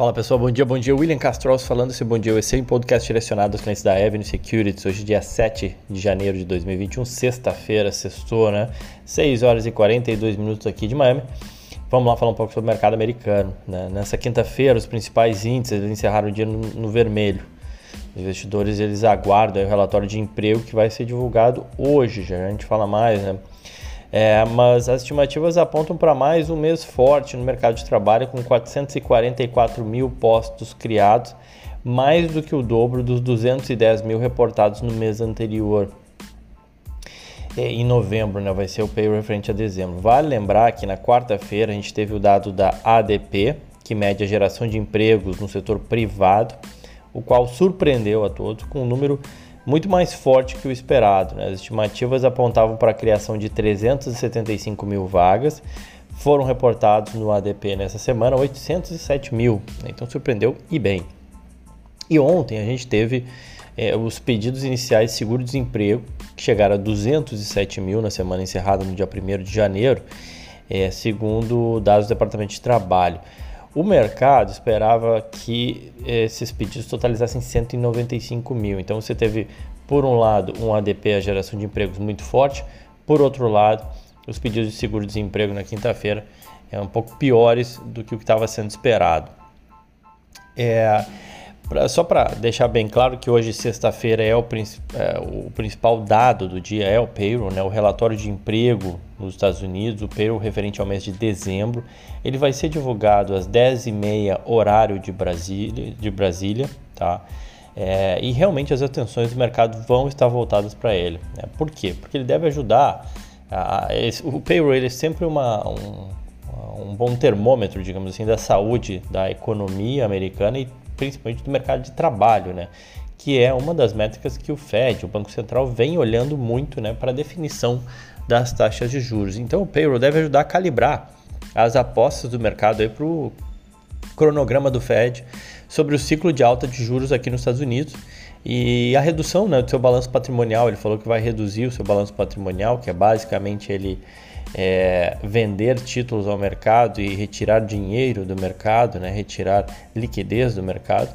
Fala pessoal, bom dia, bom dia. William Castros falando esse bom dia. É um podcast direcionado aos clientes da Avenue Securities. Hoje, dia 7 de janeiro de 2021, sexta-feira, sextou, né? 6 horas e 42 minutos aqui de Miami. Vamos lá falar um pouco sobre o mercado americano. Né? Nessa quinta-feira, os principais índices encerraram o dia no, no, vermelho. Os investidores eles aguardam o relatório de emprego que vai ser divulgado hoje. Já a gente fala mais, né? É, mas as estimativas apontam para mais um mês forte no mercado de trabalho, com 444 mil postos criados, mais do que o dobro dos 210 mil reportados no mês anterior. É, em novembro, né, vai ser o payroll referente a dezembro. Vale lembrar que na quarta-feira a gente teve o dado da ADP, que mede a geração de empregos no setor privado, o qual surpreendeu a todos com um número muito mais forte que o esperado. Né? As estimativas apontavam para a criação de 375 mil vagas, foram reportados no ADP nessa semana 807 mil, né? então surpreendeu e bem. E ontem a gente teve é, os pedidos iniciais de seguro-desemprego, que chegaram a 207 mil na semana encerrada no dia 1 de janeiro, é, segundo dados do Departamento de Trabalho. O mercado esperava que esses pedidos totalizassem 195 mil. Então você teve, por um lado, um ADP, a geração de empregos muito forte, por outro lado, os pedidos de seguro-desemprego na quinta-feira é um pouco piores do que o que estava sendo esperado. É, Pra, só para deixar bem claro que hoje, sexta-feira, é, é, o principal dado do dia é o payroll, né, o relatório de emprego nos Estados Unidos, o payroll referente ao mês de dezembro. Ele vai ser divulgado às 10h30, horário de Brasília, de Brasília tá? É, e realmente as atenções do mercado vão estar voltadas para ele. Né? Por quê? Porque ele deve ajudar. A, esse, o payroll é sempre uma, um, um bom termômetro, digamos assim, da saúde da economia americana e principalmente do mercado de trabalho, né? que é uma das métricas que o Fed, o Banco Central, vem olhando muito né, para a definição das taxas de juros. Então o payroll deve ajudar a calibrar as apostas do mercado para o cronograma do Fed sobre o ciclo de alta de juros aqui nos Estados Unidos e a redução né, do seu balanço patrimonial. Ele falou que vai reduzir o seu balanço patrimonial, que é basicamente ele é, vender títulos ao mercado e retirar dinheiro do mercado, né, retirar liquidez do mercado.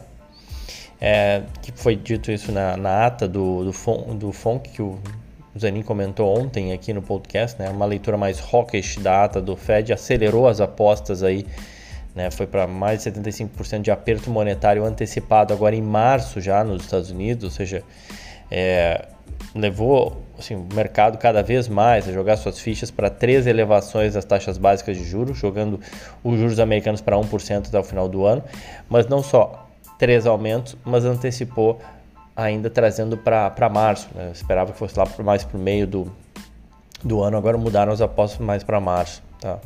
É, que foi dito isso na, na ata do, do, FON, do FONC, que o Zanin comentou ontem aqui no podcast, né, uma leitura mais hawkish da ata do Fed, acelerou as apostas aí, né, foi para mais de 75% de aperto monetário antecipado agora em março já nos Estados Unidos, ou seja, é, levou assim, o mercado cada vez mais a jogar suas fichas para três elevações das taxas básicas de juros, jogando os juros americanos para 1% até o final do ano, mas não só três aumentos, mas antecipou ainda trazendo para março. Né? Esperava que fosse lá mais para o meio do, do ano, agora mudaram as apostas mais para março. Tá?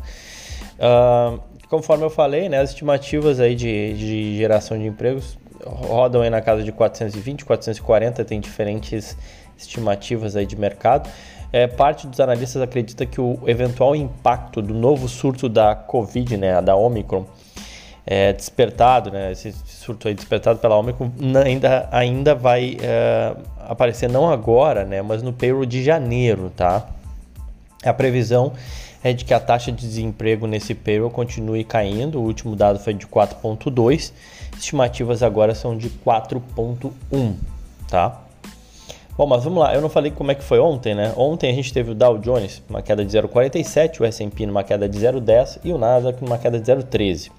Uh, conforme eu falei, né, as estimativas aí de, de geração de empregos rodam aí na casa de 420, 440, tem diferentes estimativas aí de mercado. É, parte dos analistas acredita que o eventual impacto do novo surto da Covid, né, da Omicron, é, despertado, né, esse surto aí despertado pela Omicron, ainda, ainda vai é, aparecer não agora, né, mas no payroll de janeiro, tá? A previsão é de que a taxa de desemprego nesse payroll continue caindo. O último dado foi de 4,2. Estimativas agora são de 4,1, tá? Bom, mas vamos lá, eu não falei como é que foi ontem, né? Ontem a gente teve o Dow Jones uma queda de 0,47, o S&P numa queda de 0,10 e o Nasdaq numa queda de 0,13.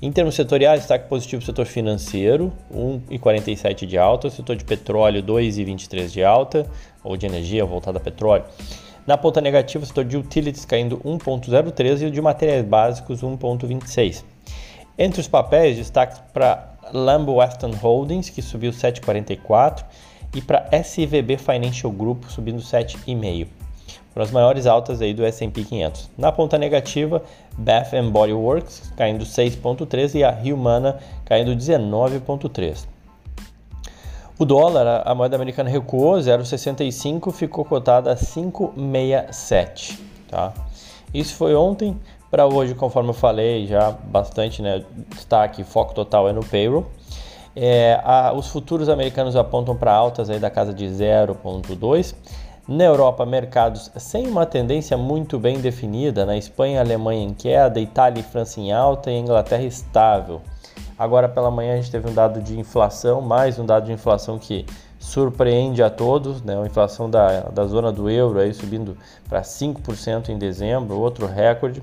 Em termos setoriais, destaque positivo setor financeiro, 1,47 de alta, setor de petróleo 2,23 de alta, ou de energia voltada a petróleo. Na ponta negativa, setor de utilities caindo 1,03 e o de materiais básicos 1,26. Entre os papéis, destaque para Lambo Western Holdings, que subiu 7,44 e para SVB Financial Group subindo 7,5%. Foram as maiores altas aí do S&P 500. Na ponta negativa, Bath Body Works caindo 6,3% e a Humana caindo 19,3%. O dólar, a moeda americana recuou 0,65, ficou cotada a 5,67. Tá? Isso foi ontem. Para hoje, conforme eu falei, já bastante né, destaque, foco total é no payroll. É, a, os futuros americanos apontam para altas aí da casa de 0,2. Na Europa, mercados sem uma tendência muito bem definida. Na Espanha, Alemanha em queda, Itália e França em alta e Inglaterra estável. Agora pela manhã a gente teve um dado de inflação, mais um dado de inflação que surpreende a todos, né? A inflação da, da zona do euro aí subindo para 5% em dezembro, outro recorde.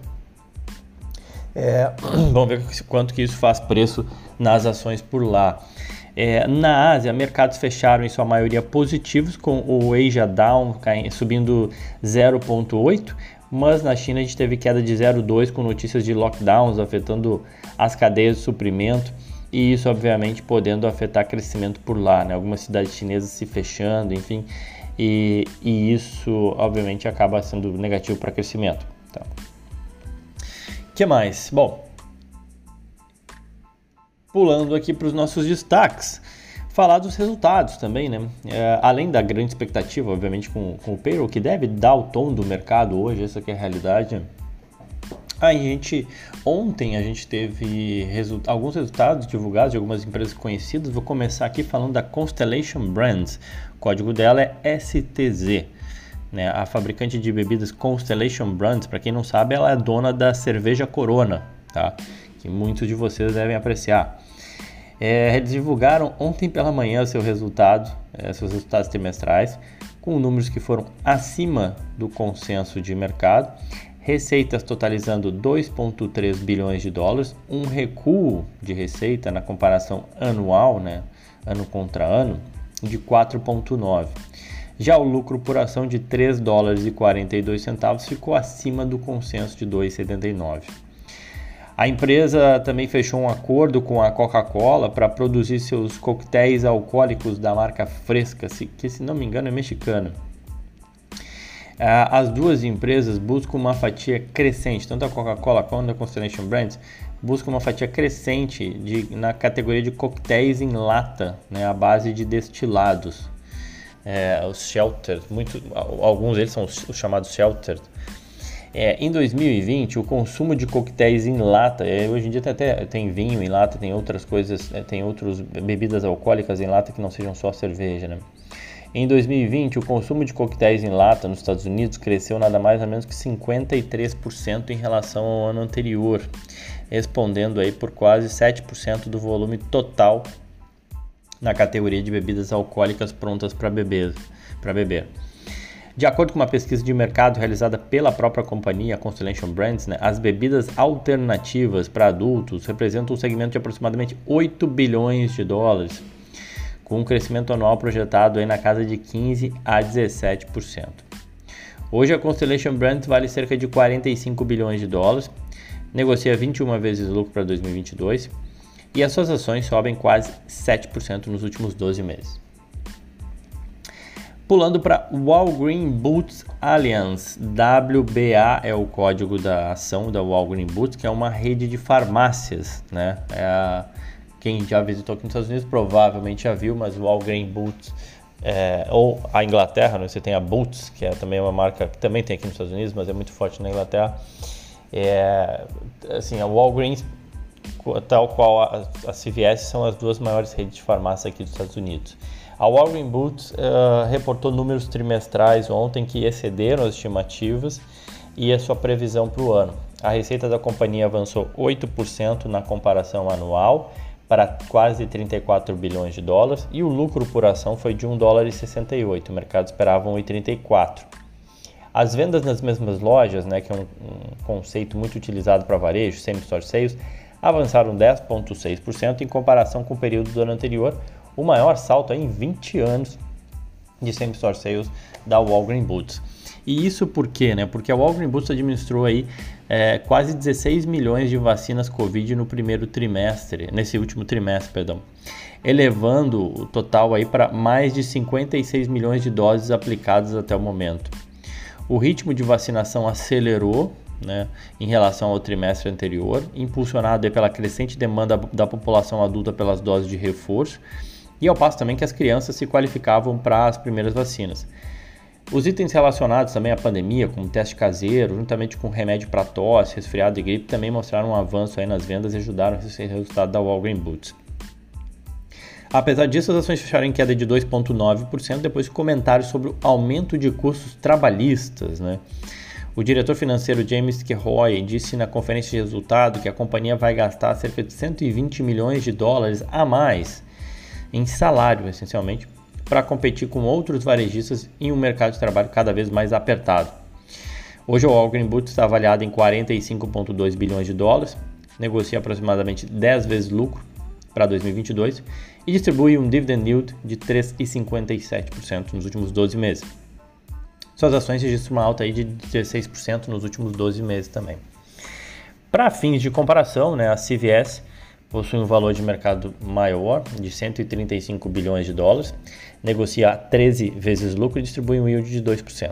É, vamos ver quanto que isso faz preço nas ações por lá. É, na Ásia, mercados fecharam em sua maioria positivos, com o Asia Down subindo 0,8, mas na China a gente teve queda de 0,2 com notícias de lockdowns afetando as cadeias de suprimento e isso obviamente podendo afetar crescimento por lá, né? algumas cidades chinesas se fechando, enfim, e, e isso obviamente acaba sendo negativo para crescimento. Tá? que mais? Bom, pulando aqui para os nossos destaques, falar dos resultados também, né? É, além da grande expectativa, obviamente, com, com o payroll, que deve dar o tom do mercado hoje, essa é a realidade. A gente, ontem a gente teve resu alguns resultados divulgados de algumas empresas conhecidas. Vou começar aqui falando da Constellation Brands. O código dela é STZ. Né? A fabricante de bebidas Constellation Brands, para quem não sabe, ela é dona da cerveja Corona, tá? que muitos de vocês devem apreciar. É, eles divulgaram ontem pela manhã seu resultado, é, seus resultados trimestrais, com números que foram acima do consenso de mercado, receitas totalizando 2,3 bilhões de dólares, um recuo de receita na comparação anual, né, ano contra ano, de 4,9. Já o lucro por ação de 3 dólares e 42 centavos ficou acima do consenso de 2,79. A empresa também fechou um acordo com a Coca-Cola para produzir seus coquetéis alcoólicos da marca Fresca, que se não me engano é mexicana. As duas empresas buscam uma fatia crescente, tanto a Coca-Cola quanto a Constellation Brands buscam uma fatia crescente de, na categoria de coquetéis em lata, né, à base de destilados. É, os shelters, muito, alguns deles são os, os chamados shelters, é, em 2020, o consumo de coquetéis em lata, é, hoje em dia tem até tem vinho em lata, tem outras coisas, é, tem outras bebidas alcoólicas em lata que não sejam só cerveja, né? Em 2020, o consumo de coquetéis em lata nos Estados Unidos cresceu nada mais ou menos que 53% em relação ao ano anterior, respondendo aí por quase 7% do volume total na categoria de bebidas alcoólicas prontas para beber. Pra beber. De acordo com uma pesquisa de mercado realizada pela própria companhia Constellation Brands, né, as bebidas alternativas para adultos representam um segmento de aproximadamente 8 bilhões de dólares, com um crescimento anual projetado aí na casa de 15 a 17%. Hoje a Constellation Brands vale cerca de 45 bilhões de dólares, negocia 21 vezes lucro para 2022 e as suas ações sobem quase 7% nos últimos 12 meses. Pulando para Walgreen Boots Alliance, WBA é o código da ação da Walgreen Boots, que é uma rede de farmácias, né? É a, quem já visitou aqui nos Estados Unidos provavelmente já viu, mas o Walgreen Boots é, ou a Inglaterra, né? você tem a Boots, que é também uma marca que também tem aqui nos Estados Unidos, mas é muito forte na Inglaterra. É, assim, a Walgreens, tal qual a, a CVS, são as duas maiores redes de farmácia aqui dos Estados Unidos. A Walgreens Boots uh, reportou números trimestrais ontem que excederam as estimativas e a sua previsão para o ano. A receita da companhia avançou 8% na comparação anual para quase 34 bilhões de dólares e o lucro por ação foi de 1 dólar e 68, o mercado esperava 1,34. As vendas nas mesmas lojas, né, que é um, um conceito muito utilizado para varejo, same-store sales, avançaram 10,6% em comparação com o período do ano anterior, o maior salto em 20 anos de same-store sales da Walgreens Boots. E isso por quê? Né? Porque a Walgreens Boots administrou aí é, quase 16 milhões de vacinas Covid no primeiro trimestre, nesse último trimestre, perdão, elevando o total aí para mais de 56 milhões de doses aplicadas até o momento. O ritmo de vacinação acelerou né, em relação ao trimestre anterior, impulsionado pela crescente demanda da população adulta pelas doses de reforço e ao passo também que as crianças se qualificavam para as primeiras vacinas. Os itens relacionados também à pandemia, como teste caseiro, juntamente com remédio para tosse, resfriado e gripe, também mostraram um avanço aí nas vendas e ajudaram esse resultado da Walgreens Boots. Apesar disso, as ações fecharam em queda de 2,9% depois de comentários sobre o aumento de custos trabalhistas. Né? O diretor financeiro James Kehoe disse na conferência de resultado que a companhia vai gastar cerca de 120 milhões de dólares a mais em salário, essencialmente, para competir com outros varejistas em um mercado de trabalho cada vez mais apertado. Hoje o Walgreen Boots está avaliado em 45,2 bilhões de dólares, negocia aproximadamente 10 vezes lucro para 2022 e distribui um dividend yield de 3,57% nos últimos 12 meses. Suas ações registram uma alta aí de 16% nos últimos 12 meses também. Para fins de comparação, né, a CVS possui um valor de mercado maior, de 135 bilhões de dólares, negocia 13 vezes lucro e distribui um yield de 2%,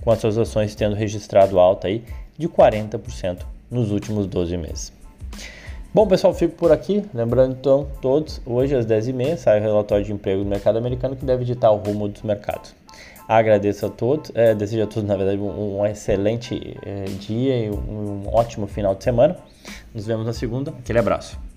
com as suas ações tendo registrado alta aí de 40% nos últimos 12 meses. Bom, pessoal, fico por aqui. Lembrando então, todos, hoje às 10h30 sai o relatório de emprego do mercado americano que deve ditar o rumo dos mercados. Agradeço a todos, é, desejo a todos, na verdade, um, um excelente é, dia e um, um ótimo final de semana. Nos vemos na segunda. Aquele abraço.